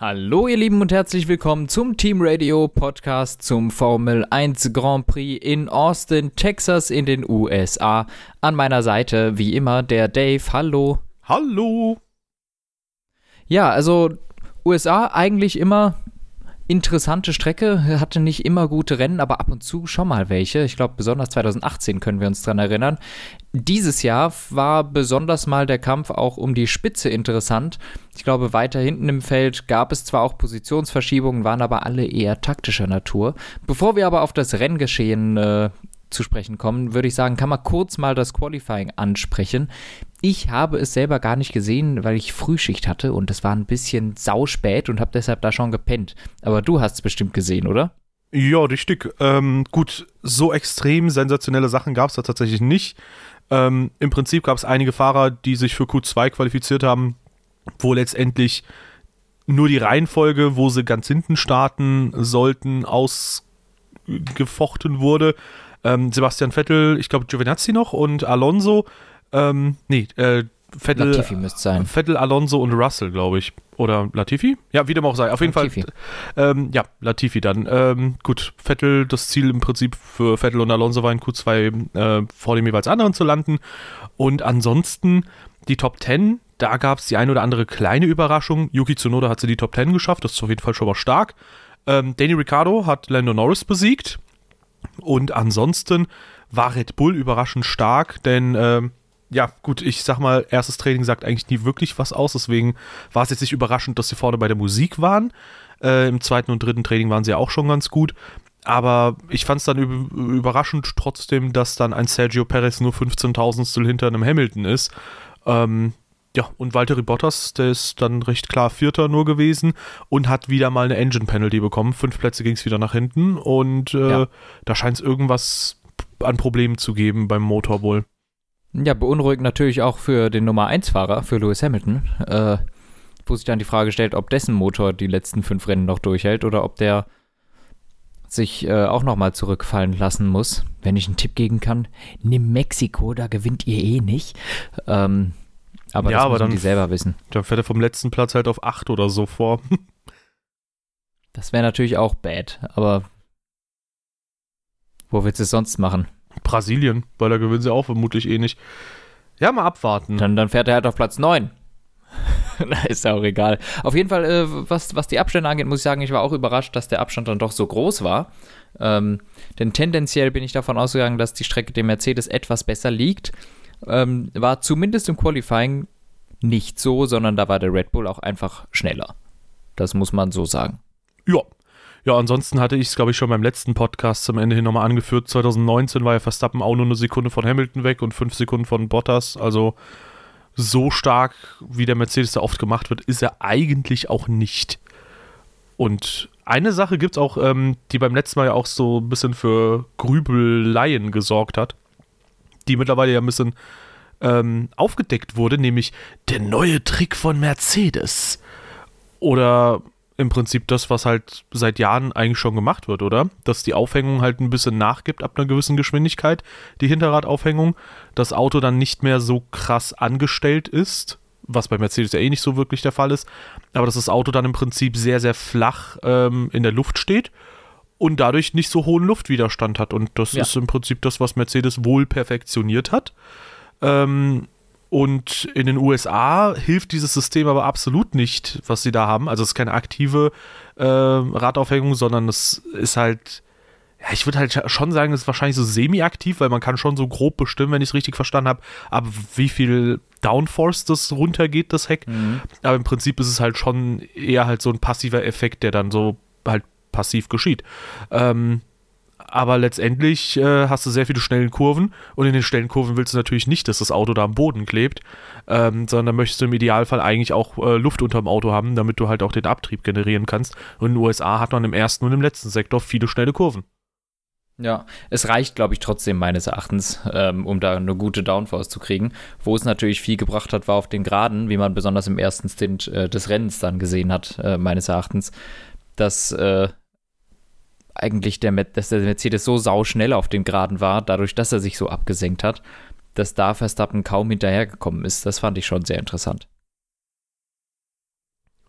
Hallo ihr Lieben und herzlich willkommen zum Team Radio Podcast zum Formel 1 Grand Prix in Austin, Texas in den USA. An meiner Seite wie immer der Dave. Hallo. Hallo. Ja, also USA eigentlich immer interessante Strecke, hatte nicht immer gute Rennen, aber ab und zu schon mal welche. Ich glaube, besonders 2018 können wir uns dran erinnern. Dieses Jahr war besonders mal der Kampf auch um die Spitze interessant. Ich glaube, weiter hinten im Feld gab es zwar auch Positionsverschiebungen, waren aber alle eher taktischer Natur. Bevor wir aber auf das Renngeschehen äh, zu sprechen kommen, würde ich sagen, kann man kurz mal das Qualifying ansprechen. Ich habe es selber gar nicht gesehen, weil ich Frühschicht hatte und es war ein bisschen sauspät und habe deshalb da schon gepennt. Aber du hast es bestimmt gesehen, oder? Ja, richtig. Ähm, gut, so extrem sensationelle Sachen gab es da tatsächlich nicht. Ähm, Im Prinzip gab es einige Fahrer, die sich für Q2 qualifiziert haben, wo letztendlich nur die Reihenfolge, wo sie ganz hinten starten sollten, ausgefochten wurde. Ähm, Sebastian Vettel, ich glaube Giovinazzi noch und Alonso, ähm, nee, äh, Vettel, Latifi müsste sein. Vettel, Alonso und Russell, glaube ich. Oder Latifi? Ja, wie dem auch sei. Auf jeden Latifi. Fall. Ähm, ja, Latifi dann. Ähm, gut, Vettel, das Ziel im Prinzip für Vettel und Alonso war in Q2 äh, vor dem jeweils anderen zu landen. Und ansonsten die Top 10, da gab es die eine oder andere kleine Überraschung. Yuki Tsunoda hat sie die Top 10 geschafft, das ist auf jeden Fall schon mal stark. Ähm, Danny Ricciardo hat Lando Norris besiegt. Und ansonsten war Red Bull überraschend stark, denn ähm, ja, gut, ich sag mal, erstes Training sagt eigentlich nie wirklich was aus, deswegen war es jetzt nicht überraschend, dass sie vorne bei der Musik waren. Äh, Im zweiten und dritten Training waren sie auch schon ganz gut. Aber ich fand es dann überraschend trotzdem, dass dann ein Sergio Perez nur 15.000 hinter einem Hamilton ist. Ähm, ja, und Valtteri Bottas, der ist dann recht klar Vierter nur gewesen und hat wieder mal eine Engine-Penalty bekommen. Fünf Plätze ging es wieder nach hinten und äh, ja. da scheint es irgendwas an Problemen zu geben beim Motor wohl. Ja, beunruhigend natürlich auch für den Nummer 1-Fahrer, für Lewis Hamilton, äh, wo sich dann die Frage stellt, ob dessen Motor die letzten fünf Rennen noch durchhält oder ob der sich äh, auch nochmal zurückfallen lassen muss. Wenn ich einen Tipp geben kann, nimm Mexiko, da gewinnt ihr eh nicht. Ähm, aber ja, das aber müssen dann, die selber wissen. Dann fährt er vom letzten Platz halt auf 8 oder so vor. das wäre natürlich auch bad, aber wo willst du es sonst machen? Brasilien, weil da gewinnen sie auch vermutlich eh nicht. Ja, mal abwarten. Dann, dann fährt er halt auf Platz 9. ist ja auch egal. Auf jeden Fall, äh, was, was die Abstände angeht, muss ich sagen, ich war auch überrascht, dass der Abstand dann doch so groß war. Ähm, denn tendenziell bin ich davon ausgegangen, dass die Strecke dem Mercedes etwas besser liegt. Ähm, war zumindest im Qualifying nicht so, sondern da war der Red Bull auch einfach schneller. Das muss man so sagen. Ja. Ja, ansonsten hatte ich es, glaube ich, schon beim letzten Podcast zum Ende hin nochmal angeführt. 2019 war ja Verstappen auch nur eine Sekunde von Hamilton weg und fünf Sekunden von Bottas. Also so stark, wie der Mercedes da oft gemacht wird, ist er eigentlich auch nicht. Und eine Sache gibt es auch, ähm, die beim letzten Mal ja auch so ein bisschen für Grübeleien gesorgt hat die mittlerweile ja ein bisschen ähm, aufgedeckt wurde, nämlich der neue Trick von Mercedes. Oder im Prinzip das, was halt seit Jahren eigentlich schon gemacht wird, oder? Dass die Aufhängung halt ein bisschen nachgibt ab einer gewissen Geschwindigkeit, die Hinterradaufhängung, das Auto dann nicht mehr so krass angestellt ist, was bei Mercedes ja eh nicht so wirklich der Fall ist, aber dass das Auto dann im Prinzip sehr, sehr flach ähm, in der Luft steht und dadurch nicht so hohen Luftwiderstand hat. Und das ja. ist im Prinzip das, was Mercedes wohl perfektioniert hat. Ähm, und in den USA hilft dieses System aber absolut nicht, was sie da haben. Also es ist keine aktive äh, Radaufhängung, sondern es ist halt, ja, ich würde halt schon sagen, es ist wahrscheinlich so semi-aktiv, weil man kann schon so grob bestimmen, wenn ich es richtig verstanden habe, aber wie viel Downforce das runtergeht, das Heck. Mhm. Aber im Prinzip ist es halt schon eher halt so ein passiver Effekt, der dann so halt passiv geschieht. Ähm, aber letztendlich äh, hast du sehr viele schnellen Kurven und in den schnellen Kurven willst du natürlich nicht, dass das Auto da am Boden klebt, ähm, sondern möchtest du im Idealfall eigentlich auch äh, Luft unterm Auto haben, damit du halt auch den Abtrieb generieren kannst. Und in den USA hat man im ersten und im letzten Sektor viele schnelle Kurven. Ja, es reicht, glaube ich, trotzdem meines Erachtens, ähm, um da eine gute Downforce zu kriegen. Wo es natürlich viel gebracht hat, war auf den Geraden, wie man besonders im ersten Stint äh, des Rennens dann gesehen hat, äh, meines Erachtens, dass äh, eigentlich der, dass der Mercedes so sauschnell auf den Geraden war, dadurch, dass er sich so abgesenkt hat, dass da Verstappen kaum hinterhergekommen ist. Das fand ich schon sehr interessant.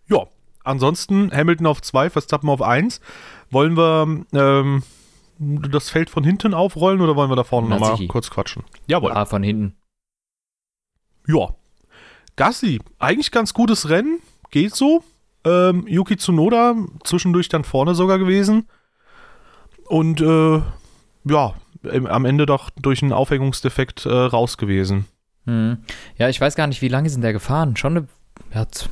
Ja, ansonsten Hamilton auf 2, Verstappen auf 1. Wollen wir ähm, das Feld von hinten aufrollen oder wollen wir da vorne nochmal kurz quatschen? Jawohl. Ah, von hinten. Ja. Gassi, eigentlich ganz gutes Rennen, geht so. Ähm, Yuki Tsunoda zwischendurch dann vorne sogar gewesen. Und äh, ja, am Ende doch durch einen Aufhängungsdefekt äh, raus gewesen. Hm. Ja, ich weiß gar nicht, wie lange sind der gefahren? Schon eine, er hat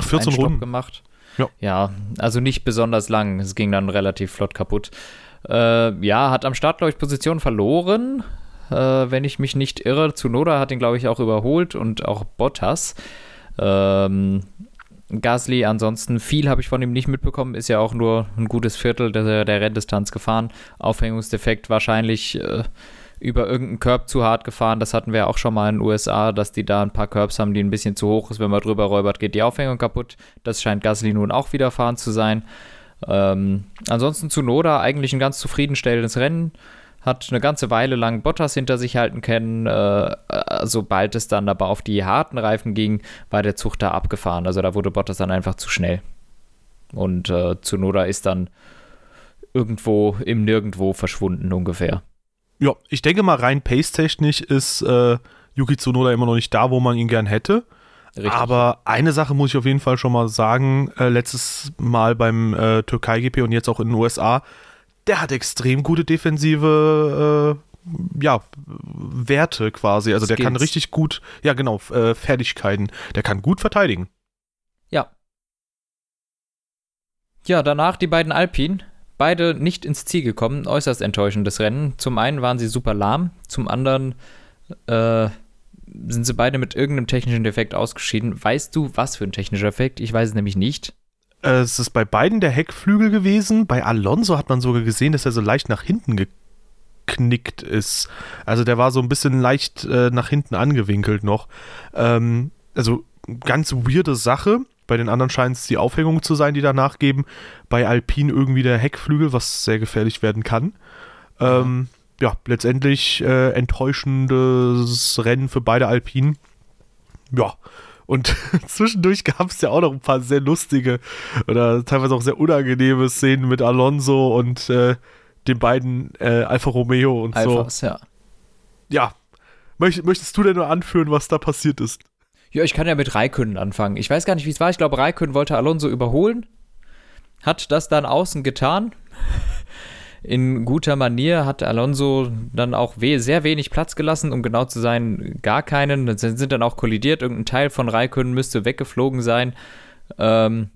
14 Runden gemacht. Ja. ja, also nicht besonders lang. Es ging dann relativ flott kaputt. Äh, ja, hat am Start, glaube ich, Position verloren, äh, wenn ich mich nicht irre. Tsunoda hat ihn, glaube ich, auch überholt und auch Bottas. Ähm, Gasly ansonsten viel habe ich von ihm nicht mitbekommen, ist ja auch nur ein gutes Viertel der, der Renndistanz gefahren. Aufhängungsdefekt wahrscheinlich äh, über irgendeinen Curb zu hart gefahren. Das hatten wir auch schon mal in den USA, dass die da ein paar Curbs haben, die ein bisschen zu hoch ist. Wenn man drüber räubert, geht die Aufhängung kaputt. Das scheint Gasly nun auch wieder fahren zu sein. Ähm, ansonsten zu Noda eigentlich ein ganz zufriedenstellendes Rennen. Hat eine ganze Weile lang Bottas hinter sich halten können. Äh, sobald es dann aber auf die harten Reifen ging, war der Zug da abgefahren. Also da wurde Bottas dann einfach zu schnell. Und äh, Noda ist dann irgendwo im Nirgendwo verschwunden ungefähr. Ja, ich denke mal, rein pace-technisch ist äh, Yuki Tsunoda immer noch nicht da, wo man ihn gern hätte. Richtig. Aber eine Sache muss ich auf jeden Fall schon mal sagen: äh, letztes Mal beim äh, Türkei-GP und jetzt auch in den USA, der hat extrem gute defensive äh, ja, Werte quasi. Also Skills. der kann richtig gut, ja genau, äh, Fertigkeiten. Der kann gut verteidigen. Ja. Ja, danach die beiden Alpinen beide nicht ins Ziel gekommen. Äußerst enttäuschendes Rennen. Zum einen waren sie super lahm, zum anderen äh, sind sie beide mit irgendeinem technischen Defekt ausgeschieden. Weißt du, was für ein technischer Effekt? Ich weiß es nämlich nicht. Äh, es ist bei beiden der Heckflügel gewesen. Bei Alonso hat man sogar gesehen, dass er so leicht nach hinten geknickt ist. Also der war so ein bisschen leicht äh, nach hinten angewinkelt noch. Ähm, also ganz weirde Sache. Bei den anderen scheint es die Aufhängung zu sein, die danach geben. Bei Alpine irgendwie der Heckflügel, was sehr gefährlich werden kann. Ähm, ja, letztendlich äh, enttäuschendes Rennen für beide Alpinen. Ja, und zwischendurch gab es ja auch noch ein paar sehr lustige oder teilweise auch sehr unangenehme Szenen mit Alonso und äh, den beiden äh, Alfa Romeo und Alphas, so. ja. Ja. Möchtest du denn nur anführen, was da passiert ist? Ja, ich kann ja mit Raikönnen anfangen. Ich weiß gar nicht, wie es war. Ich glaube, Raikönnen wollte Alonso überholen. Hat das dann außen getan. In guter Manier hat Alonso dann auch we sehr wenig Platz gelassen, um genau zu sein, gar keinen. Dann sind dann auch kollidiert. Irgendein Teil von Raikönnen müsste weggeflogen sein. Ähm,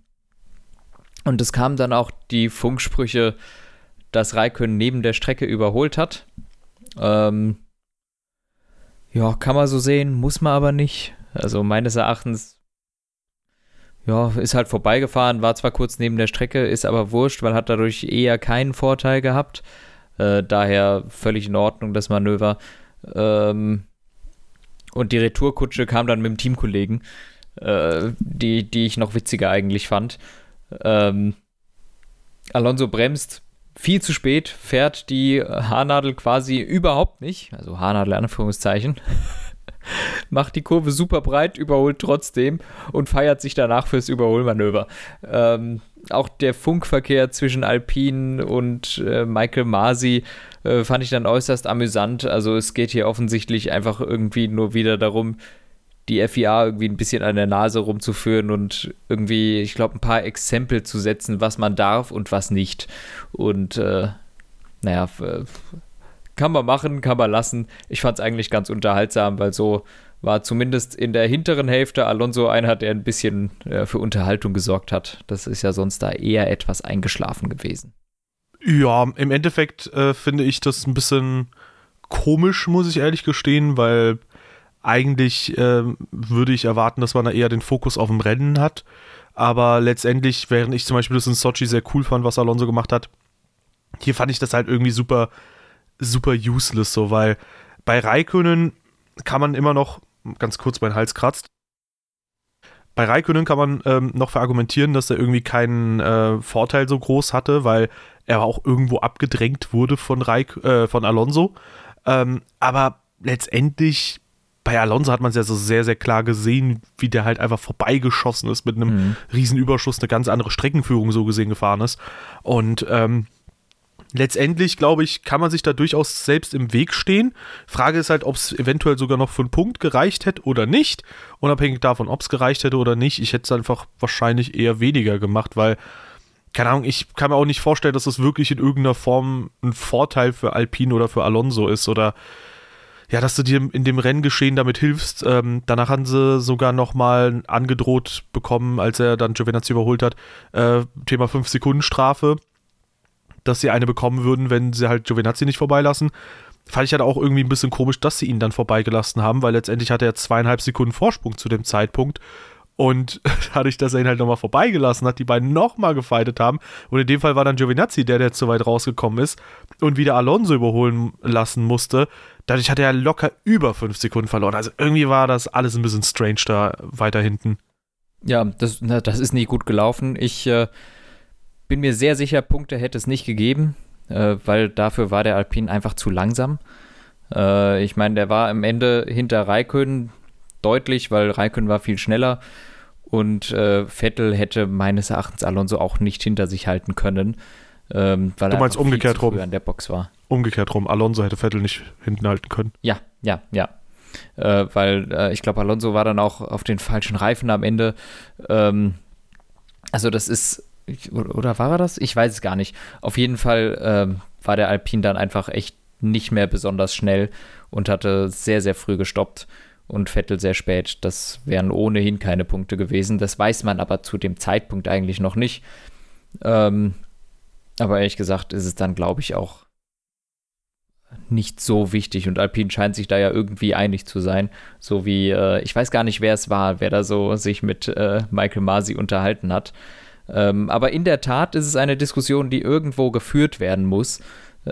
und es kamen dann auch die Funksprüche, dass Raikönnen neben der Strecke überholt hat. Ähm, ja, kann man so sehen, muss man aber nicht. Also meines Erachtens, ja, ist halt vorbeigefahren, war zwar kurz neben der Strecke, ist aber wurscht, weil hat dadurch eher keinen Vorteil gehabt. Äh, daher völlig in Ordnung das Manöver. Ähm, und die Retourkutsche kam dann mit dem Teamkollegen, äh, die, die ich noch witziger eigentlich fand. Ähm, Alonso bremst viel zu spät, fährt die Haarnadel quasi überhaupt nicht, also Haarnadel Anführungszeichen, macht die Kurve super breit, überholt trotzdem und feiert sich danach fürs Überholmanöver. Ähm, auch der Funkverkehr zwischen Alpine und äh, Michael Masi äh, fand ich dann äußerst amüsant. Also es geht hier offensichtlich einfach irgendwie nur wieder darum, die FIA irgendwie ein bisschen an der Nase rumzuführen und irgendwie, ich glaube, ein paar Exempel zu setzen, was man darf und was nicht. Und äh, naja, kann man machen, kann man lassen. Ich fand es eigentlich ganz unterhaltsam, weil so war zumindest in der hinteren Hälfte Alonso einer, der ein bisschen äh, für Unterhaltung gesorgt hat. Das ist ja sonst da eher etwas eingeschlafen gewesen. Ja, im Endeffekt äh, finde ich das ein bisschen komisch, muss ich ehrlich gestehen, weil eigentlich äh, würde ich erwarten, dass man da eher den Fokus auf dem Rennen hat. Aber letztendlich, während ich zum Beispiel das in Sochi sehr cool fand, was Alonso gemacht hat, hier fand ich das halt irgendwie super super useless, so, weil bei Raikönnen kann man immer noch, ganz kurz mein Hals kratzt, bei Raikönnen kann man ähm, noch verargumentieren, dass er irgendwie keinen äh, Vorteil so groß hatte, weil er auch irgendwo abgedrängt wurde von, Raik äh, von Alonso. Ähm, aber letztendlich bei Alonso hat man es ja so sehr, sehr klar gesehen, wie der halt einfach vorbeigeschossen ist mit einem mhm. Riesenüberschuss, eine ganz andere Streckenführung so gesehen gefahren ist. Und ähm, letztendlich, glaube ich, kann man sich da durchaus selbst im Weg stehen. Frage ist halt, ob es eventuell sogar noch für einen Punkt gereicht hätte oder nicht. Unabhängig davon, ob es gereicht hätte oder nicht. Ich hätte es einfach wahrscheinlich eher weniger gemacht, weil, keine Ahnung, ich kann mir auch nicht vorstellen, dass das wirklich in irgendeiner Form ein Vorteil für Alpine oder für Alonso ist oder ja, dass du dir in dem Renngeschehen damit hilfst. Ähm, danach haben sie sogar nochmal angedroht bekommen, als er dann Giovinazzi überholt hat, äh, Thema 5 Sekunden Strafe dass sie eine bekommen würden, wenn sie halt Giovinazzi nicht vorbeilassen. Fand ich halt auch irgendwie ein bisschen komisch, dass sie ihn dann vorbeigelassen haben, weil letztendlich hatte er zweieinhalb Sekunden Vorsprung zu dem Zeitpunkt. Und dadurch, dass er ihn halt nochmal vorbeigelassen hat, die beiden nochmal gefeitet haben. Und in dem Fall war dann Giovinazzi der, der zu weit rausgekommen ist und wieder Alonso überholen lassen musste. Dadurch hat er locker über fünf Sekunden verloren. Also irgendwie war das alles ein bisschen strange da weiter hinten. Ja, das, das ist nie gut gelaufen. Ich äh, bin mir sehr sicher, Punkte hätte es nicht gegeben, äh, weil dafür war der Alpin einfach zu langsam. Äh, ich meine, der war am Ende hinter Raikön deutlich, weil Raikön war viel schneller und äh, Vettel hätte meines Erachtens Alonso auch nicht hinter sich halten können. Ähm, weil du meinst umgekehrt rum? an der Box war. Umgekehrt rum. Alonso hätte Vettel nicht hinten halten können. Ja, ja, ja. Äh, weil äh, ich glaube, Alonso war dann auch auf den falschen Reifen am Ende. Ähm, also das ist ich, oder war er das? Ich weiß es gar nicht. Auf jeden Fall ähm, war der Alpin dann einfach echt nicht mehr besonders schnell und hatte sehr, sehr früh gestoppt und Vettel sehr spät. Das wären ohnehin keine Punkte gewesen. Das weiß man aber zu dem Zeitpunkt eigentlich noch nicht. Ähm, aber ehrlich gesagt ist es dann, glaube ich, auch nicht so wichtig und Alpine scheint sich da ja irgendwie einig zu sein. So wie, äh, ich weiß gar nicht, wer es war, wer da so sich mit äh, Michael Masi unterhalten hat. Ähm, aber in der Tat ist es eine Diskussion, die irgendwo geführt werden muss,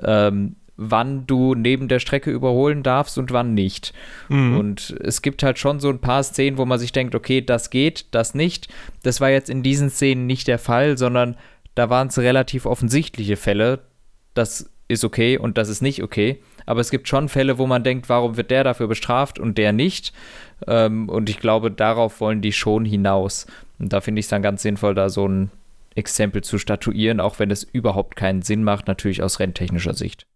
ähm, wann du neben der Strecke überholen darfst und wann nicht. Mhm. Und es gibt halt schon so ein paar Szenen, wo man sich denkt, okay, das geht, das nicht. Das war jetzt in diesen Szenen nicht der Fall, sondern da waren es relativ offensichtliche Fälle. Das ist okay und das ist nicht okay. Aber es gibt schon Fälle, wo man denkt, warum wird der dafür bestraft und der nicht? Ähm, und ich glaube, darauf wollen die schon hinaus. Und da finde ich es dann ganz sinnvoll, da so ein Exempel zu statuieren, auch wenn es überhaupt keinen Sinn macht, natürlich aus renntechnischer Sicht.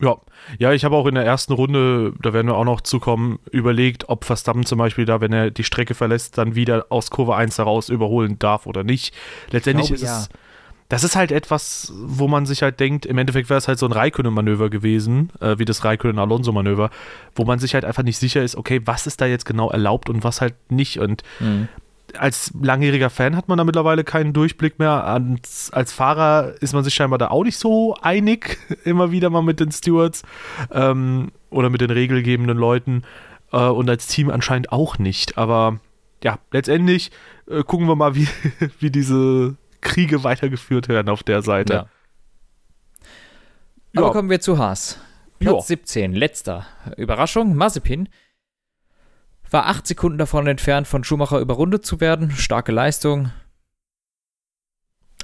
Ja, ja, ich habe auch in der ersten Runde, da werden wir auch noch zukommen, überlegt, ob Verstappen zum Beispiel da, wenn er die Strecke verlässt, dann wieder aus Kurve 1 heraus überholen darf oder nicht. Letztendlich glaube, ist ja. es, das ist halt etwas, wo man sich halt denkt, im Endeffekt wäre es halt so ein Raikönnen-Manöver gewesen, äh, wie das Raikönnen-Alonso-Manöver, wo man sich halt einfach nicht sicher ist, okay, was ist da jetzt genau erlaubt und was halt nicht. Und mhm als langjähriger Fan hat man da mittlerweile keinen Durchblick mehr. Als, als Fahrer ist man sich scheinbar da auch nicht so einig, immer wieder mal mit den Stewards ähm, oder mit den regelgebenden Leuten. Äh, und als Team anscheinend auch nicht. Aber ja, letztendlich äh, gucken wir mal, wie, wie diese Kriege weitergeführt werden auf der Seite. Ja. Aber ja. kommen wir zu Haas. Platz ja. 17, letzter. Überraschung, Mazepin war acht Sekunden davon entfernt, von Schumacher überrundet zu werden. Starke Leistung.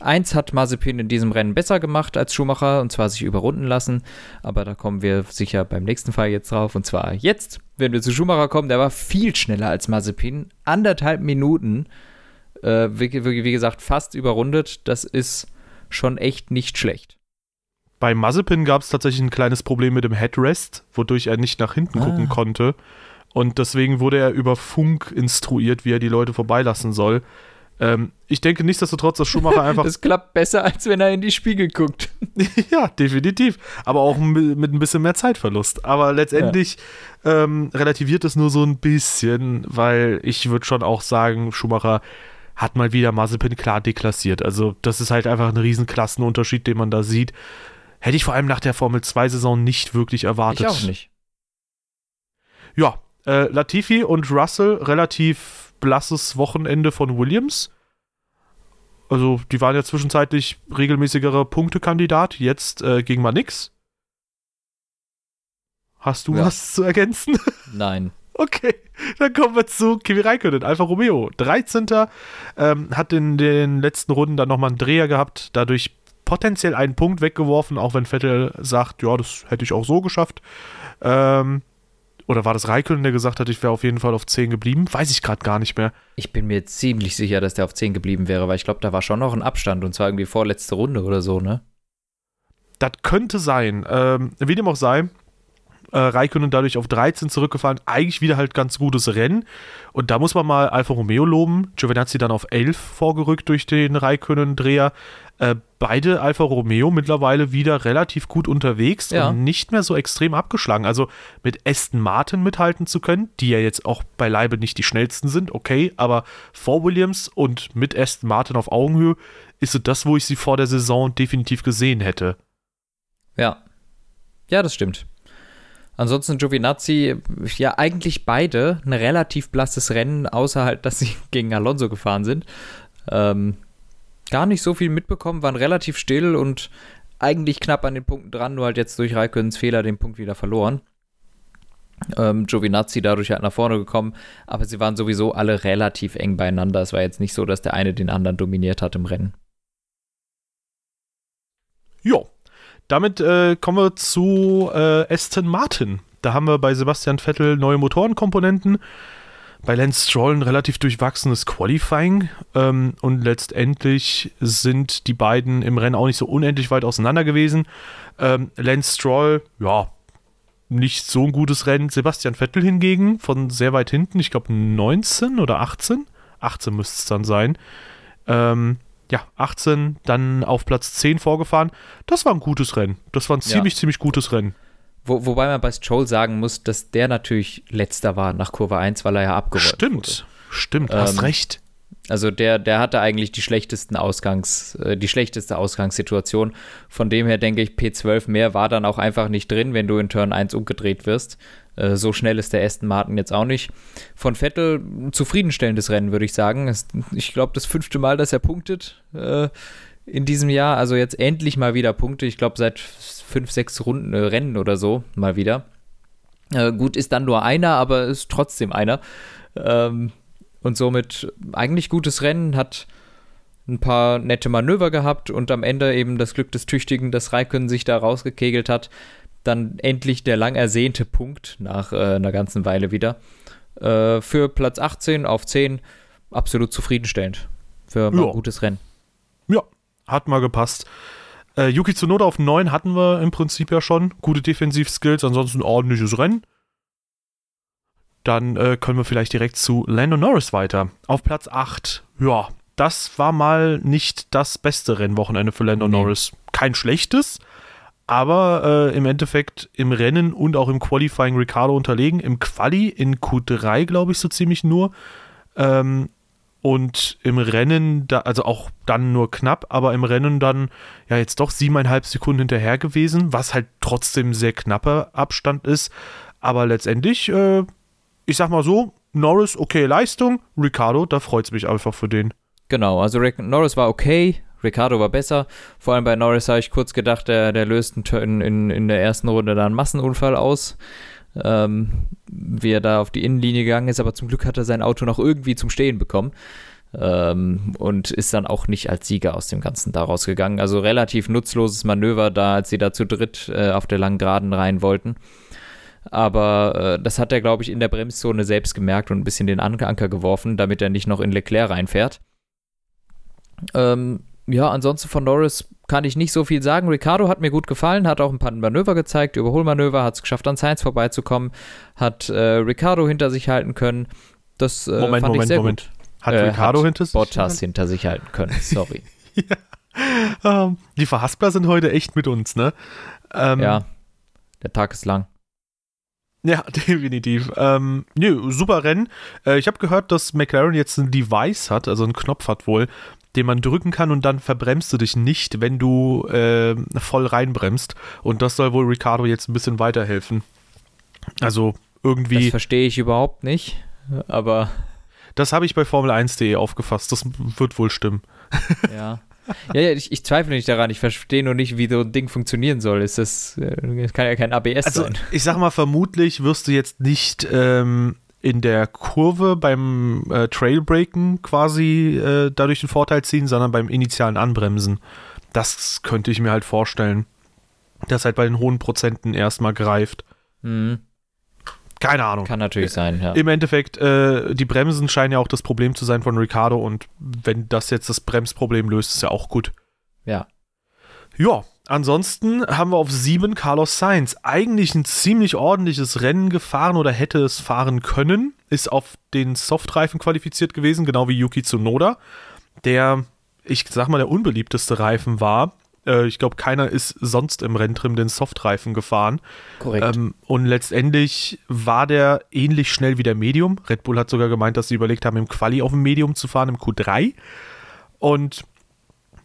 Eins hat Mazepin in diesem Rennen besser gemacht als Schumacher, und zwar sich überrunden lassen. Aber da kommen wir sicher beim nächsten Fall jetzt drauf. Und zwar jetzt, wenn wir zu Schumacher kommen, der war viel schneller als Mazepin. Anderthalb Minuten. Äh, wie, wie, gesagt, fast überrundet. Das ist schon echt nicht schlecht. Bei Mazepin gab es tatsächlich ein kleines Problem mit dem Headrest, wodurch er nicht nach hinten ah. gucken konnte. Und deswegen wurde er über Funk instruiert, wie er die Leute vorbeilassen soll. Ähm, ich denke nichtsdestotrotz, dass Schumacher einfach. Das klappt besser, als wenn er in die Spiegel guckt. ja, definitiv. Aber auch mit ein bisschen mehr Zeitverlust. Aber letztendlich ja. ähm, relativiert es nur so ein bisschen, weil ich würde schon auch sagen, Schumacher hat mal wieder Mazepin klar deklassiert. Also, das ist halt einfach ein Riesenklassenunterschied, den man da sieht. Hätte ich vor allem nach der Formel 2-Saison nicht wirklich erwartet. Ich auch nicht. Ja, äh, Latifi und Russell relativ blasses Wochenende von Williams. Also, die waren ja zwischenzeitlich regelmäßigerer Punktekandidat, jetzt äh, ging mal nix. Hast du ja. was zu ergänzen? Nein. Okay, dann kommen wir zu Kimi Räikkönen, Alfa Romeo. 13. Ähm, hat in den letzten Runden dann nochmal einen Dreher gehabt, dadurch potenziell einen Punkt weggeworfen, auch wenn Vettel sagt, ja, das hätte ich auch so geschafft. Ähm, oder war das Raikkonen, der gesagt hat, ich wäre auf jeden Fall auf 10 geblieben? Weiß ich gerade gar nicht mehr. Ich bin mir ziemlich sicher, dass der auf 10 geblieben wäre, weil ich glaube, da war schon noch ein Abstand und zwar irgendwie vorletzte Runde oder so, ne? Das könnte sein. Ähm, wie dem auch sei, äh, Raikkonen dadurch auf 13 zurückgefahren. Eigentlich wieder halt ganz gutes Rennen. Und da muss man mal Alfa Romeo loben. Giovinazzi dann auf 11 vorgerückt durch den Raikkonen-Dreher. Äh, beide Alfa Romeo mittlerweile wieder relativ gut unterwegs Ja. und nicht mehr so extrem abgeschlagen. Also mit Aston Martin mithalten zu können, die ja jetzt auch beileibe nicht die schnellsten sind, okay, aber vor Williams und mit Aston Martin auf Augenhöhe ist so das, wo ich sie vor der Saison definitiv gesehen hätte. Ja. Ja, das stimmt. Ansonsten Giovinazzi, ja, eigentlich beide ein relativ blasses Rennen, außer halt, dass sie gegen Alonso gefahren sind. Ähm, gar nicht so viel mitbekommen, waren relativ still und eigentlich knapp an den Punkten dran, nur halt jetzt durch Raikkonens Fehler den Punkt wieder verloren. Ähm, Giovinazzi dadurch halt nach vorne gekommen, aber sie waren sowieso alle relativ eng beieinander. Es war jetzt nicht so, dass der eine den anderen dominiert hat im Rennen. Jo, damit äh, kommen wir zu äh, Aston Martin. Da haben wir bei Sebastian Vettel neue Motorenkomponenten. Bei Lance Stroll ein relativ durchwachsenes Qualifying. Ähm, und letztendlich sind die beiden im Rennen auch nicht so unendlich weit auseinander gewesen. Ähm, Lance Stroll, ja, nicht so ein gutes Rennen. Sebastian Vettel hingegen von sehr weit hinten, ich glaube 19 oder 18. 18 müsste es dann sein. Ähm, ja, 18, dann auf Platz 10 vorgefahren. Das war ein gutes Rennen. Das war ein Ja. ziemlich, ziemlich gutes Rennen. Wo, wobei man bei Stroll sagen muss, dass der natürlich letzter war nach Kurve 1, weil er ja abgeräumt Stimmt, wurde. stimmt, Ähm, hast recht. Also der, der hatte eigentlich die schlechtesten Ausgangs, äh, die schlechteste Ausgangssituation. Von dem her denke ich, P12 mehr war dann auch einfach nicht drin, wenn du in Turn 1 umgedreht wirst. Äh, so schnell ist der Aston Martin jetzt auch nicht. Von Vettel zufriedenstellendes Rennen, würde ich sagen. Ich glaube, das fünfte Mal, dass er punktet äh, in diesem Jahr. Also jetzt endlich mal wieder Punkte. Ich glaube, seit fünf, sechs Runden äh, Rennen oder so mal wieder. Äh, gut, ist dann nur einer, aber ist trotzdem einer. Ähm, und somit eigentlich gutes Rennen, hat ein paar nette Manöver gehabt und am Ende eben das Glück des Tüchtigen, dass Raikkonen sich da rausgekegelt hat. Dann endlich der lang ersehnte Punkt nach äh, einer ganzen Weile wieder. Äh, für Platz 18 auf 10 absolut zufriedenstellend. Für mal Ja. ein gutes Rennen. Ja, hat mal gepasst. Äh, Yuki Tsunoda auf 9 hatten wir im Prinzip ja schon. Gute Defensivskills, ansonsten ordentliches Rennen. Dann äh, können wir vielleicht direkt zu Lando Norris weiter. Auf Platz 8. Ja, das war mal nicht das beste Rennwochenende für Lando Nee. Norris. Kein schlechtes, aber äh, im Endeffekt im Rennen und auch im Qualifying Ricardo unterlegen. Im Quali in Q3, glaube ich, so ziemlich nur. Ähm, und im Rennen, da, also auch dann nur knapp, aber im Rennen dann ja jetzt doch siebeneinhalb Sekunden hinterher gewesen, was halt trotzdem sehr knapper Abstand ist. Aber letztendlich, äh, ich sag mal so, Norris, okay Leistung, Ricardo, da freut es mich einfach für den. Genau, also Rick Norris war okay, Ricardo war besser. Vor allem bei Norris habe ich kurz gedacht, der, der löst Turn in, in der ersten Runde da einen Massenunfall aus. Ähm, wie er da auf die Innenlinie gegangen ist, aber zum Glück hat er sein Auto noch irgendwie zum Stehen bekommen. Ähm, und ist dann auch nicht als Sieger aus dem Ganzen daraus gegangen. Also relativ nutzloses Manöver da, als sie da zu dritt äh, auf der langen Geraden rein wollten. Aber äh, das hat er, glaube ich, in der Bremszone selbst gemerkt und ein bisschen den An- Anker geworfen, damit er nicht noch in Leclerc reinfährt. Ähm, ja, ansonsten von Norris kann ich nicht so viel sagen. Ricardo hat mir gut gefallen, hat auch ein paar Manöver gezeigt, Überholmanöver, hat es geschafft, an Sainz vorbeizukommen, hat äh, Ricardo hinter sich halten können. Das äh, Moment, fand ich Moment, sehr Moment. gut. Hat Äh, Ricardo hat hinter sich? Bottas hinter sich halten können, sorry. Ähm, die Verhaspler sind heute echt mit uns, ne? Ähm, ja, der Tag ist lang. Ja, definitiv. Ähm, nö, super Rennen. Äh, ich habe gehört, dass McLaren jetzt ein Device hat, also einen Knopf hat wohl, den man drücken kann und dann verbremst du dich nicht, wenn du äh, voll reinbremst. Und das soll wohl Ricardo jetzt ein bisschen weiterhelfen. Also Das irgendwie, verstehe ich überhaupt nicht, aber das habe ich bei Formel1.de aufgefasst. Das wird wohl stimmen. ja. Ja, ja ich, ich zweifle nicht daran. Ich verstehe nur nicht, wie so ein Ding funktionieren soll. Ist das, äh, das kann ja kein ABS Also, sein. ich sag mal, vermutlich wirst du jetzt nicht ähm, in der Kurve beim äh, Trailbreaken quasi äh, dadurch den Vorteil ziehen, sondern beim initialen Anbremsen. Das könnte ich mir halt vorstellen. Das halt bei den hohen Prozenten erstmal greift. Mhm. Keine Ahnung. Kann natürlich sein, ja. Im Endeffekt, äh, die Bremsen scheinen ja auch das Problem zu sein von Ricardo und wenn das jetzt das Bremsproblem löst, ist ja auch gut. Ja. Ja, ansonsten haben wir auf sieben Carlos Sainz. Eigentlich ein ziemlich ordentliches Rennen gefahren oder hätte es fahren können. Ist auf den Softreifen qualifiziert gewesen, genau wie Yuki Tsunoda, der, ich sag mal, der unbeliebteste Reifen war. Äh, ich glaube, keiner ist sonst im Renntrim den Softreifen gefahren. Korrekt. Ähm, und letztendlich war der ähnlich schnell wie der Medium. Red Bull hat sogar gemeint, dass sie überlegt haben, im Quali auf dem Medium zu fahren, im Q3. Und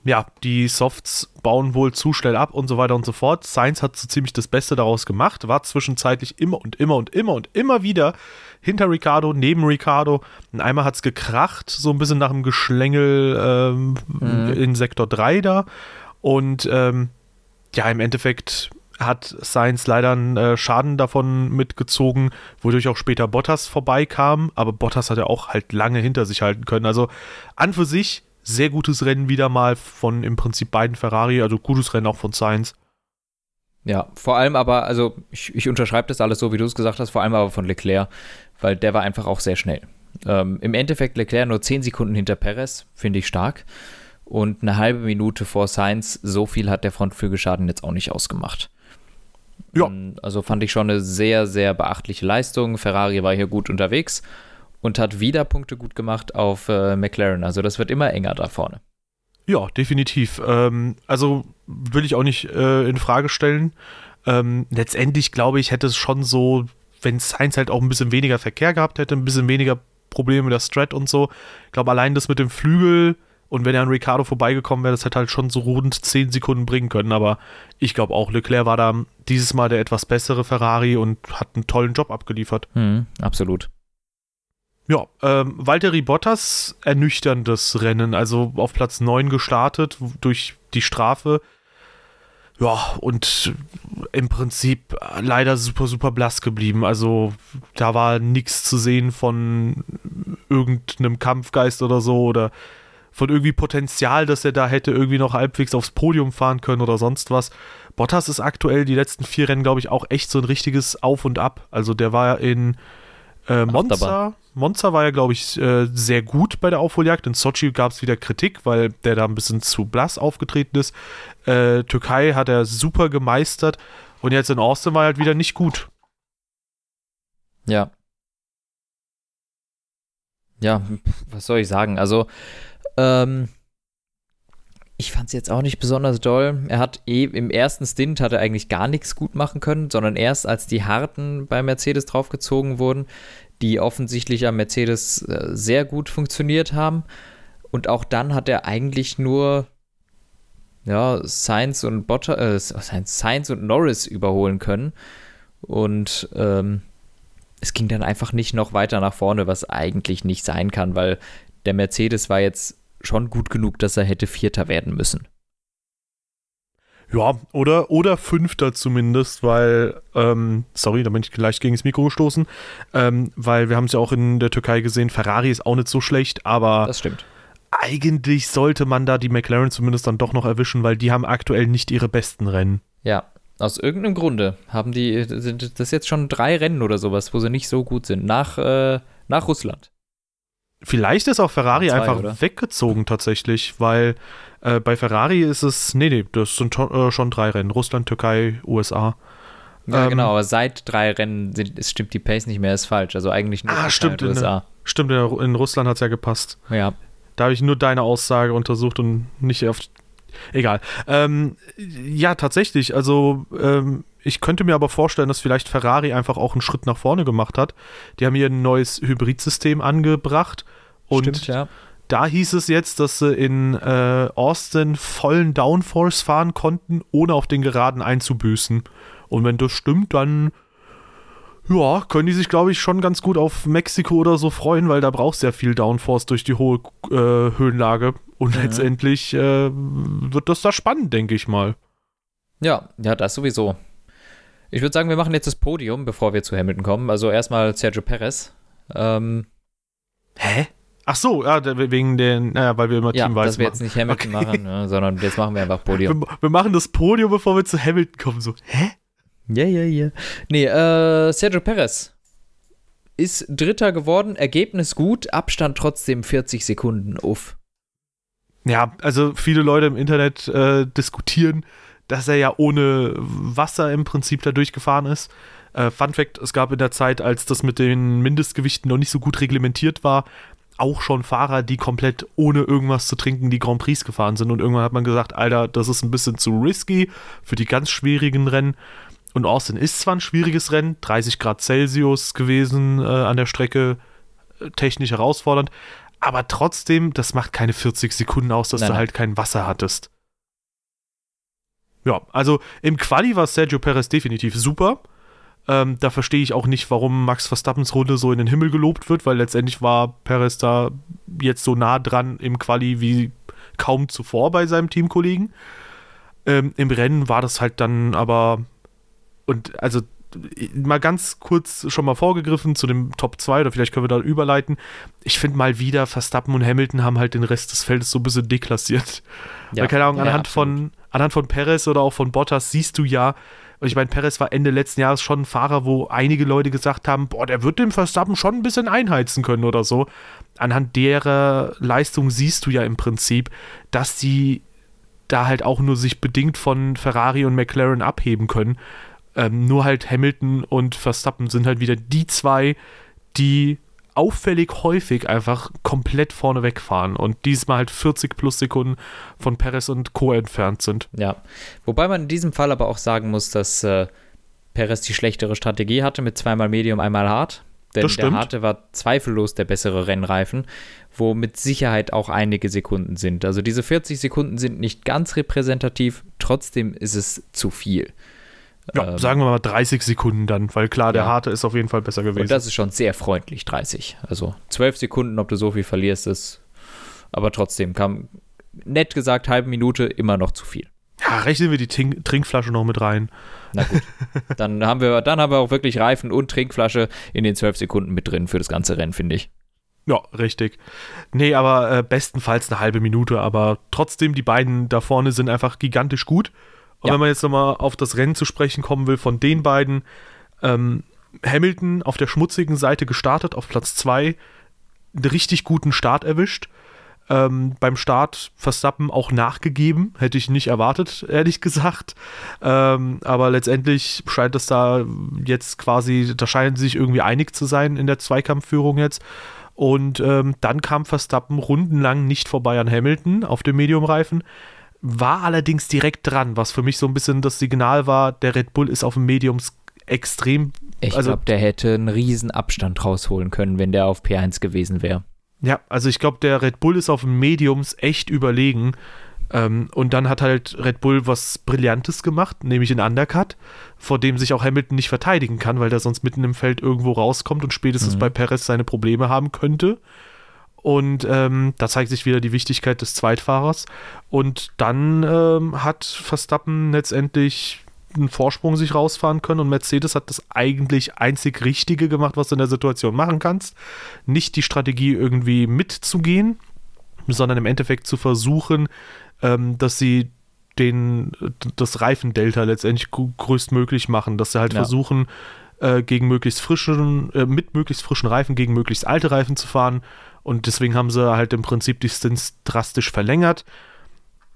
ja, die Softs bauen wohl zu schnell ab und so weiter und so fort. Sainz hat so ziemlich das Beste daraus gemacht, war zwischenzeitlich immer und immer und immer und immer wieder hinter Ricardo, neben Ricardo. Und einmal hat es gekracht, so ein bisschen nach dem Geschlängel ähm, Mhm. in Sektor 3 da. Und ähm, ja, im Endeffekt hat Sainz leider einen äh, Schaden davon mitgezogen, wodurch auch später Bottas vorbeikam. Aber Bottas hat ja auch halt lange hinter sich halten können. Also an für sich sehr gutes Rennen wieder mal von im Prinzip beiden Ferrari, also gutes Rennen auch von Sainz. Ja, vor allem aber, also ich, ich unterschreibe das alles so, wie du es gesagt hast, vor allem aber von Leclerc, weil der war einfach auch sehr schnell. Ähm, Im Endeffekt Leclerc nur 10 Sekunden hinter Perez, finde ich stark. Und eine halbe Minute vor Sainz, so viel hat der Frontflügelschaden jetzt auch nicht ausgemacht. Ja. Ähm, Also fand ich schon eine sehr, sehr beachtliche Leistung. Ferrari war hier gut unterwegs und hat wieder Punkte gut gemacht auf äh, McLaren. Also das wird immer enger da vorne. Ja, definitiv. Ähm, also will ich auch nicht äh, in Frage stellen. Ähm, letztendlich glaube ich, hätte es schon so, wenn Sainz halt auch ein bisschen weniger Verkehr gehabt hätte, ein bisschen weniger Probleme mit der Strat und so. Ich glaube, allein das mit dem Flügel und wenn er an Ricardo vorbeigekommen wäre, das hätte halt schon so rund 10 Sekunden bringen können. Aber ich glaube auch, Leclerc war da dieses Mal der etwas bessere Ferrari und hat einen tollen Job abgeliefert. Mhm, absolut. Ja, ähm, Valtteri Bottas ernüchterndes Rennen, also auf Platz 9 gestartet durch die Strafe. Ja, und im Prinzip leider super, super blass geblieben. Also da war nichts zu sehen von irgendeinem Kampfgeist oder so oder von irgendwie Potenzial, dass er da hätte irgendwie noch halbwegs aufs Podium fahren können oder sonst was. Bottas ist aktuell die letzten vier Rennen, glaube ich, auch echt so ein richtiges Auf und Ab. Also der war in äh, Monza. Monza war ja, glaube ich, äh, sehr gut bei der Aufholjagd. In Sochi gab es wieder Kritik, weil der da ein bisschen zu blass aufgetreten ist. Äh, Türkei hat er super gemeistert. Und jetzt in Austin war er halt wieder nicht gut. Ja. Ja, was soll ich sagen? Also, ähm, ich fand es jetzt auch nicht besonders doll. Er hat eh im ersten Stint hat er eigentlich gar nichts gut machen können, sondern erst als die Harten bei Mercedes draufgezogen wurden, die offensichtlich am Mercedes äh, sehr gut funktioniert haben. Und auch dann hat er eigentlich nur ja, Sainz und Bottas, äh, Sainz, Sainz und Norris überholen können. Und ähm, es ging dann einfach nicht noch weiter nach vorne, was eigentlich nicht sein kann, weil der Mercedes war jetzt schon gut genug, dass er hätte Vierter werden müssen. Ja, oder, oder Fünfter zumindest, weil, ähm, sorry, da bin ich gleich gegen das Mikro gestoßen, ähm, weil wir haben es ja auch in der Türkei gesehen, Ferrari ist auch nicht so schlecht, aber Das stimmt. eigentlich sollte man da die McLaren zumindest dann doch noch erwischen, weil die haben aktuell nicht ihre besten Rennen. Ja, aus irgendeinem Grunde haben die, sind das jetzt schon drei Rennen oder sowas, wo sie nicht so gut sind, nach, äh, nach Russland. Vielleicht ist auch Ferrari Zwei, einfach oder? weggezogen tatsächlich, weil äh, bei Ferrari ist es, nee, nee, das sind schon, äh, schon drei Rennen, Russland, Türkei, USA. Ja, Ähm, genau, aber seit drei Rennen sind, stimmt die Pace nicht mehr, ist falsch. Also eigentlich nur Ah, Türkei stimmt, und in USA. Stimmt, in, in Russland hat es ja gepasst. Ja, Da habe ich nur deine Aussage untersucht und nicht auf. Egal. Ähm, ja, tatsächlich. Also, ähm, ich könnte mir aber vorstellen, dass vielleicht Ferrari einfach auch einen Schritt nach vorne gemacht hat. Die haben hier ein neues Hybridsystem angebracht. Und stimmt, ja. da hieß es jetzt, dass sie in äh, Austin vollen Downforce fahren konnten, ohne auf den Geraden einzubüßen. Und wenn das stimmt, dann ja, können die sich, glaube ich, schon ganz gut auf Mexiko oder so freuen, weil da brauchst du ja viel Downforce durch die hohe äh, Höhenlage. Und Mhm. letztendlich äh, wird das da spannend, denke ich mal. Ja, ja, das sowieso. Ich würde sagen, wir machen jetzt das Podium, bevor wir zu Hamilton kommen. Also erstmal Sergio Perez. Ähm, Hä? Ach so, ja, wegen den, naja, weil wir immer ja, dass wir machen. jetzt nicht Hamilton Okay. machen, ne, sondern jetzt machen wir einfach Podium. Wir, wir machen das Podium, bevor wir zu Hamilton kommen. So, hä? Ja, ja, ja. Nee, äh, Sergio Perez. ist Dritter geworden, Ergebnis gut, Abstand trotzdem 40 Sekunden. Uff. Ja, also viele Leute im Internet äh, diskutieren, dass er ja ohne Wasser im Prinzip da durchgefahren ist. Äh, Fun Fact: Es gab in der Zeit, als das mit den Mindestgewichten noch nicht so gut reglementiert war, auch schon Fahrer, die komplett ohne irgendwas zu trinken die Grand Prix gefahren sind. Und irgendwann hat man gesagt: Alter, das ist ein bisschen zu risky für die ganz schwierigen Rennen. Und Austin ist zwar ein schwieriges Rennen, 30 Grad Celsius gewesen äh, an der Strecke, äh, technisch herausfordernd, aber trotzdem, das macht keine 40 Sekunden aus, dass Nein, du nein. halt kein Wasser hattest. Ja, also im Quali war Sergio Perez definitiv super. Ähm, da verstehe ich auch nicht, warum Max Verstappens Runde so in den Himmel gelobt wird, weil letztendlich war Perez da jetzt so nah dran im Quali wie kaum zuvor bei seinem Teamkollegen. Ähm, Im Rennen war das halt dann aber und also mal ganz kurz schon mal vorgegriffen zu dem Top 2 oder vielleicht können wir da überleiten. Ich finde mal wieder, Verstappen und Hamilton haben halt den Rest des Feldes so ein bisschen deklassiert. Ja, keine Ahnung, ja, anhand, absolut. von, anhand von Perez oder auch von Bottas siehst du ja, ich meine, Perez war Ende letzten Jahres schon ein Fahrer, wo einige Leute gesagt haben, boah, der wird dem Verstappen schon ein bisschen einheizen können oder so. Anhand derer Leistung siehst du ja im Prinzip, dass die da halt auch nur sich bedingt von Ferrari und McLaren abheben können. Ähm, nur halt Hamilton und Verstappen sind halt wieder die zwei, die auffällig häufig einfach komplett vorne wegfahren und diesmal halt 40 plus Sekunden von Perez und Co. entfernt sind. Ja. Wobei man in diesem Fall aber auch sagen muss, dass äh, Perez die schlechtere Strategie hatte mit zweimal Medium, einmal hart. Denn der harte war zweifellos der bessere Rennreifen, wo mit Sicherheit auch einige Sekunden sind. Also diese 40 Sekunden sind nicht ganz repräsentativ, trotzdem ist es zu viel. Ja, Ähm, sagen wir mal 30 Sekunden dann, weil klar, der Ja. harte ist auf jeden Fall besser gewesen. Und das ist schon sehr freundlich, 30. Also 12 Sekunden, ob du so viel verlierst, ist. Aber trotzdem kam, nett gesagt, halbe Minute immer noch zu viel. ja, rechnen wir die Tink Trinkflasche noch mit rein. Na gut. dann, haben wir, dann haben wir auch wirklich Reifen und Trinkflasche in den 12 Sekunden mit drin für das ganze Rennen, finde ich. Ja, richtig. Nee, aber äh, bestenfalls eine halbe Minute, aber trotzdem, die beiden da vorne sind einfach gigantisch gut. Und Ja. wenn man jetzt nochmal auf das Rennen zu sprechen kommen will von den beiden, ähm, Hamilton auf der schmutzigen Seite gestartet, auf Platz 2, einen richtig guten Start erwischt. Ähm, beim Start Verstappen auch nachgegeben, hätte ich nicht erwartet, ehrlich gesagt. Ähm, aber letztendlich scheint es da jetzt quasi, da scheinen sie sich irgendwie einig zu sein in der Zweikampfführung jetzt. Und ähm, dann kam Verstappen rundenlang nicht vorbei an Hamilton auf dem Mediumreifen, war allerdings direkt dran, was für mich so ein bisschen das Signal war, der Red Bull ist auf dem Mediums extrem. Ich Also- glaube, der hätte einen riesen Abstand rausholen können, wenn der auf P1 gewesen wäre. Ja, also ich glaube, der Red Bull ist auf dem Mediums echt überlegen. Ähm, und dann hat halt Red Bull was Brillantes gemacht, nämlich einen Undercut, vor dem sich auch Hamilton nicht verteidigen kann, weil der sonst mitten im Feld irgendwo rauskommt und spätestens Mhm. bei Perez seine Probleme haben könnte. Und ähm, da zeigt sich wieder die Wichtigkeit des Zweitfahrers. Und dann ähm, hat Verstappen letztendlich einen Vorsprung sich rausfahren können und Mercedes hat das eigentlich einzig Richtige gemacht, was du in der Situation machen kannst. Nicht die Strategie irgendwie mitzugehen, sondern im Endeffekt zu versuchen, ähm, dass sie den, das Reifendelta letztendlich grö- größtmöglich machen, dass sie halt Ja. versuchen, äh, gegen möglichst frischen, äh, mit möglichst frischen Reifen gegen möglichst alte Reifen zu fahren. Und deswegen haben sie halt im Prinzip die Stints drastisch verlängert.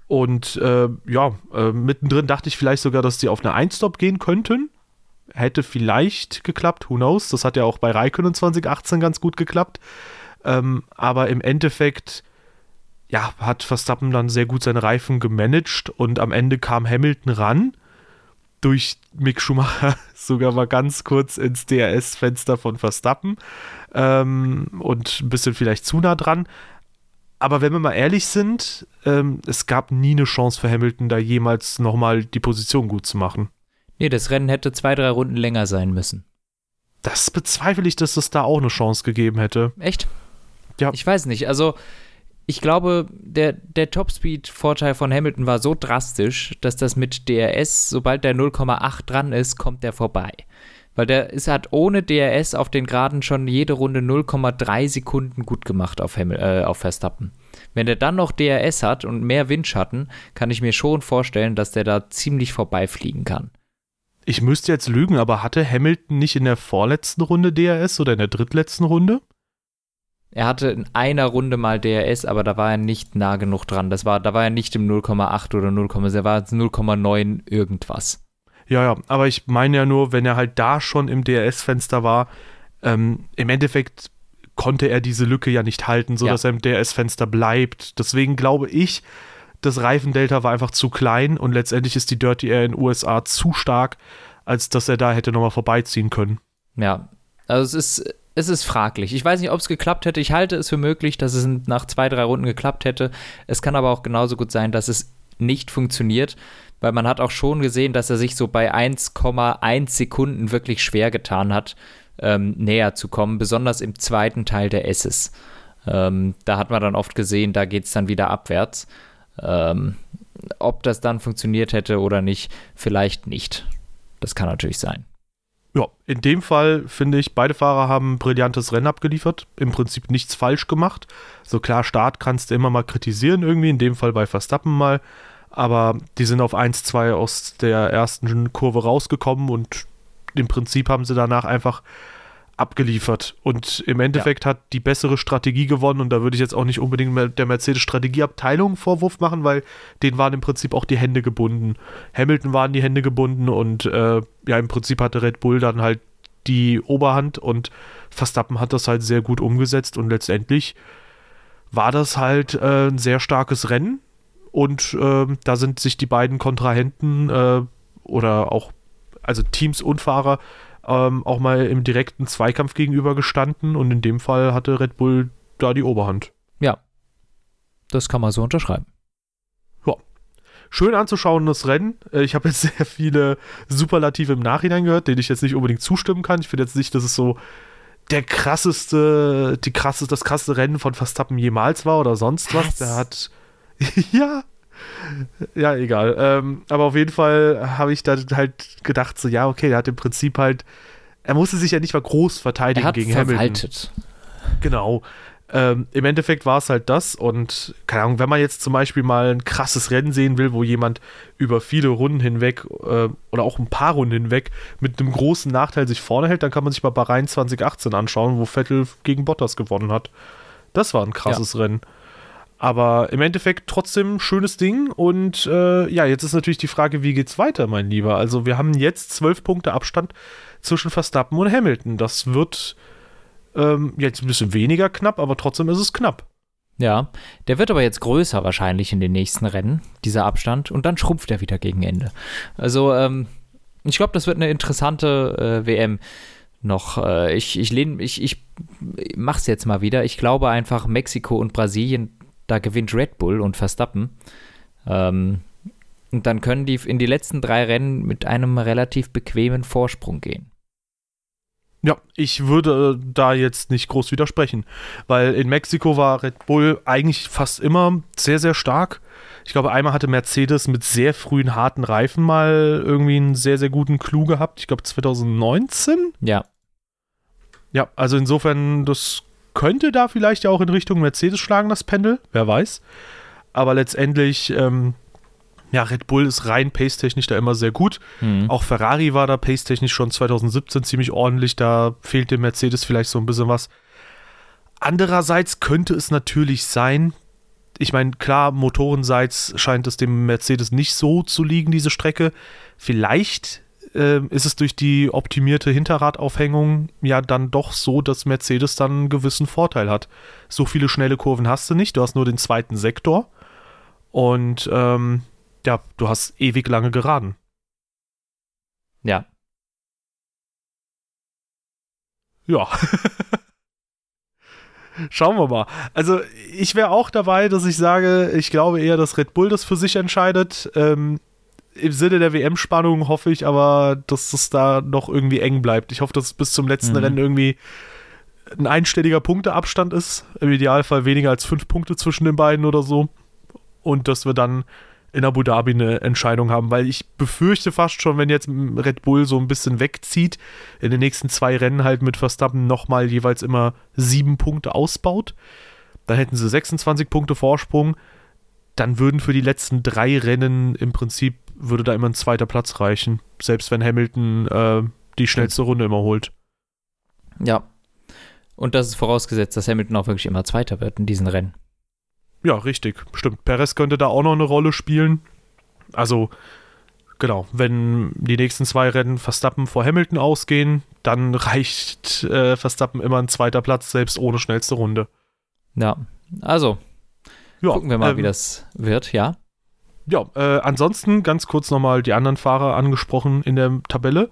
Und äh, ja, äh, mittendrin dachte ich vielleicht sogar, dass die auf eine Einstop gehen könnten. Hätte vielleicht geklappt, who knows. Das hat ja auch bei Raikkonen 2018 ganz gut geklappt. Ähm, aber im Endeffekt, ja, hat Verstappen dann sehr gut seine Reifen gemanagt und am Ende kam Hamilton ran. Durch Mick Schumacher sogar mal ganz kurz ins DRS-Fenster von Verstappen ähm, und ein bisschen vielleicht zu nah dran. Aber wenn wir mal ehrlich sind, ähm, es gab nie eine Chance für Hamilton, da jemals nochmal die Position gut zu machen. Nee, das Rennen hätte zwei, drei Runden länger sein müssen. Das bezweifle ich, dass es da auch eine Chance gegeben hätte. Echt? Ja. Ich weiß nicht. Also, ich glaube, der, der Topspeed-Vorteil von Hamilton war so drastisch, dass das mit DRS, sobald der 0,8 dran ist, kommt der vorbei. Weil der ist, hat ohne DRS auf den Geraden schon jede Runde 0,3 Sekunden gut gemacht auf, Hamil äh, auf Verstappen. Wenn der dann noch DRS hat und mehr Windschatten, kann ich mir schon vorstellen, dass der da ziemlich vorbeifliegen kann. ich müsste jetzt lügen, aber hatte Hamilton nicht in der vorletzten Runde DRS oder in der drittletzten Runde? Er hatte in einer Runde mal DRS, aber da war er nicht nah genug dran. Das war, da war er nicht im 0,8 oder 0,6, er war 0,9 irgendwas. Ja, ja, aber ich meine ja nur, wenn er halt da schon im DRS-Fenster war, ähm, im Endeffekt konnte er diese Lücke ja nicht halten, sodass ja. er im DRS-Fenster bleibt. Deswegen glaube ich, das Reifendelta war einfach zu klein und letztendlich ist die Dirty Air in den USA zu stark, als dass er da hätte nochmal vorbeiziehen können. Ja, also es ist, es ist fraglich. Ich weiß nicht, ob es geklappt hätte. Ich halte es für möglich, dass es nach zwei, drei Runden geklappt hätte. Es kann aber auch genauso gut sein, dass es nicht funktioniert, weil man hat auch schon gesehen, dass er sich so bei 1,1 Sekunden wirklich schwer getan hat, ähm, näher zu kommen, besonders im zweiten Teil der S's. Ähm, da hat man dann oft gesehen, da geht es dann wieder abwärts. Ähm, ob das dann funktioniert hätte oder nicht, vielleicht nicht. Das kann natürlich sein. Ja, in dem Fall finde ich, beide Fahrer haben ein brillantes Rennen abgeliefert. Im Prinzip nichts falsch gemacht. So klar, Start kannst du immer mal kritisieren irgendwie, in dem Fall bei Verstappen mal. Aber die sind auf 1-2 aus der ersten Kurve rausgekommen und im Prinzip haben sie danach einfach abgeliefert. Und im Endeffekt ja. hat die bessere Strategie gewonnen. Und da würde ich jetzt auch nicht unbedingt der Mercedes-Strategieabteilung Vorwurf machen, weil denen waren im Prinzip auch die Hände gebunden. Hamilton waren die Hände gebunden und äh, ja, im Prinzip hatte Red Bull dann halt die Oberhand und Verstappen hat das halt sehr gut umgesetzt und letztendlich war das halt äh, ein sehr starkes Rennen und äh, da sind sich die beiden Kontrahenten äh, oder auch also Teams und Fahrer ähm, auch mal im direkten Zweikampf gegenübergestanden und in dem Fall hatte Red Bull da die Oberhand. Ja, das kann man so unterschreiben. Ja, schön anzuschauen das Rennen. Äh, ich habe jetzt sehr viele Superlative im Nachhinein gehört, denen ich jetzt nicht unbedingt zustimmen kann. Ich finde jetzt nicht, dass es so der krasseste, die krasseste, das krasseste Rennen von Verstappen jemals war oder sonst was. was? Der hat ja, ja, egal. Ähm, aber auf jeden Fall habe ich dann halt gedacht, so, ja, okay, der hat im Prinzip halt, er musste sich ja nicht mal groß verteidigen er hat gegen verwaltet. Hamilton. Genau. Ähm, Im Endeffekt war es halt das und keine Ahnung, wenn man jetzt zum Beispiel mal ein krasses Rennen sehen will, wo jemand über viele Runden hinweg äh, oder auch ein paar Runden hinweg mit einem großen Nachteil sich vorne hält, dann kann man sich mal Bahrain 2018 anschauen, wo Vettel gegen Bottas gewonnen hat. Das war ein krasses ja. Rennen. Aber im Endeffekt trotzdem schönes Ding. Und äh, ja, jetzt ist natürlich die Frage, wie geht's weiter, mein Lieber? Also wir haben jetzt zwölf Punkte Abstand zwischen Verstappen und Hamilton. Das wird ähm, jetzt ein bisschen weniger knapp, aber trotzdem ist es knapp. Ja, der wird aber jetzt größer wahrscheinlich in den nächsten Rennen, dieser Abstand, und dann schrumpft er wieder gegen Ende. Also, ähm, ich glaube, das wird eine interessante äh, WM noch. Äh, ich ich, lehn, ich, ich mach's jetzt mal wieder. Ich glaube einfach, Mexiko und Brasilien da gewinnt Red Bull und Verstappen. Ähm, und dann können die in die letzten drei Rennen mit einem relativ bequemen Vorsprung gehen. Ja, ich würde da jetzt nicht groß widersprechen, weil in Mexiko war Red Bull eigentlich fast immer sehr, sehr stark. Ich glaube, einmal hatte Mercedes mit sehr frühen harten Reifen mal irgendwie einen sehr, sehr guten Clou gehabt. Ich glaube 2019. Ja. Ja, also insofern, das könnte da vielleicht ja auch in Richtung Mercedes schlagen, das Pendel, wer weiß. Aber letztendlich, ähm, ja, Red Bull ist rein pace-technisch da immer sehr gut. Mhm. Auch Ferrari war da pace-technisch schon 2017 ziemlich ordentlich. Da fehlt dem Mercedes vielleicht so ein bisschen was. Andererseits könnte es natürlich sein, ich meine, klar, motorenseits scheint es dem Mercedes nicht so zu liegen, diese Strecke. Vielleicht äh, ist es durch die optimierte Hinterradaufhängung ja dann doch so, dass Mercedes dann einen gewissen Vorteil hat. So viele schnelle Kurven hast du nicht, du hast nur den zweiten Sektor und ähm, ja, du hast ewig lange geraden. Ja. Ja. Schauen wir mal. Also ich wäre auch dabei, dass ich sage, ich glaube eher, dass Red Bull das für sich entscheidet. Ähm, im Sinne der WM-Spannung hoffe ich aber, dass es da noch irgendwie eng bleibt. Ich hoffe, dass es bis zum letzten mhm. Rennen irgendwie ein einstelliger Punkteabstand ist. Im Idealfall weniger als fünf Punkte zwischen den beiden oder so. Und dass wir dann in Abu Dhabi eine Entscheidung haben, weil ich befürchte fast schon, wenn jetzt Red Bull so ein bisschen wegzieht, in den nächsten zwei Rennen halt mit Verstappen nochmal jeweils immer sieben Punkte ausbaut, dann hätten sie 26 Punkte Vorsprung, dann würden für die letzten drei Rennen im Prinzip würde da immer ein zweiter Platz reichen. Selbst wenn Hamilton äh, die schnellste Runde immer holt. Ja. Und das ist vorausgesetzt, dass Hamilton auch wirklich immer Zweiter wird in diesen Rennen. Ja, richtig, stimmt. Perez könnte da auch noch eine Rolle spielen. Also, genau, wenn die nächsten zwei Rennen Verstappen vor Hamilton ausgehen, dann reicht äh, Verstappen immer ein zweiter Platz, selbst ohne schnellste Runde. Ja, also, Ja, gucken wir mal, ähm, wie das wird, ja. Ja, äh, ansonsten ganz kurz nochmal die anderen Fahrer angesprochen in der Tabelle.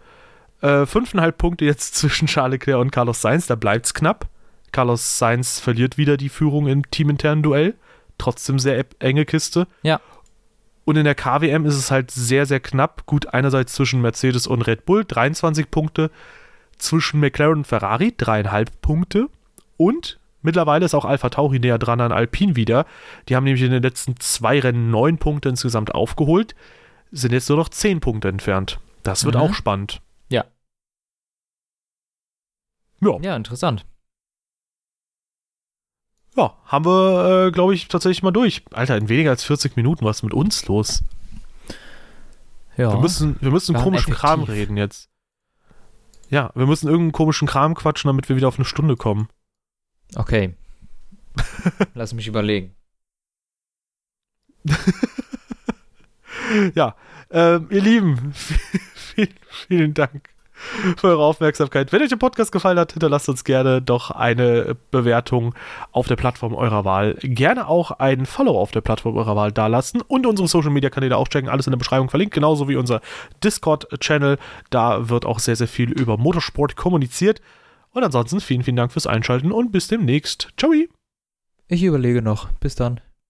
Äh, fünfeinhalb Punkte jetzt zwischen Charles Leclerc und Carlos Sainz, da bleibt's knapp. Carlos Sainz verliert wieder die Führung im teaminternen Duell. Trotzdem sehr e- enge Kiste. Ja. Und in der KWM ist es halt sehr, sehr knapp. Gut, einerseits zwischen Mercedes und Red Bull 23 Punkte, zwischen McLaren und Ferrari dreieinhalb Punkte und mittlerweile ist auch Alpha Tauri näher dran an Alpine wieder. Die haben nämlich in den letzten zwei Rennen neun Punkte insgesamt aufgeholt, sind jetzt nur noch zehn Punkte entfernt. Das wird Mhm. auch spannend. Ja. Ja, Ja, interessant. ja haben wir, äh, glaube ich, tatsächlich mal durch. Alter, in weniger als 40 Minuten, was ist mit uns los? Ja. Wir müssen, wir müssen komischen Kram effektiv. reden jetzt. Ja, wir müssen irgendeinen komischen Kram quatschen, damit wir wieder auf eine Stunde kommen. Okay. Lass mich überlegen. ja, ähm, ihr Lieben, vielen, vielen Dank für eure Aufmerksamkeit. Wenn euch der Podcast gefallen hat, hinterlasst uns gerne doch eine Bewertung auf der Plattform eurer Wahl. Gerne auch einen Follow auf der Plattform eurer Wahl dalassen und unsere Social Media Kanäle auch checken. Alles in der Beschreibung verlinkt, genauso wie unser Discord-Channel. Da wird auch sehr, sehr viel über Motorsport kommuniziert. Und ansonsten vielen, vielen Dank fürs Einschalten und bis demnächst. Ciao! Ich überlege noch. Bis dann.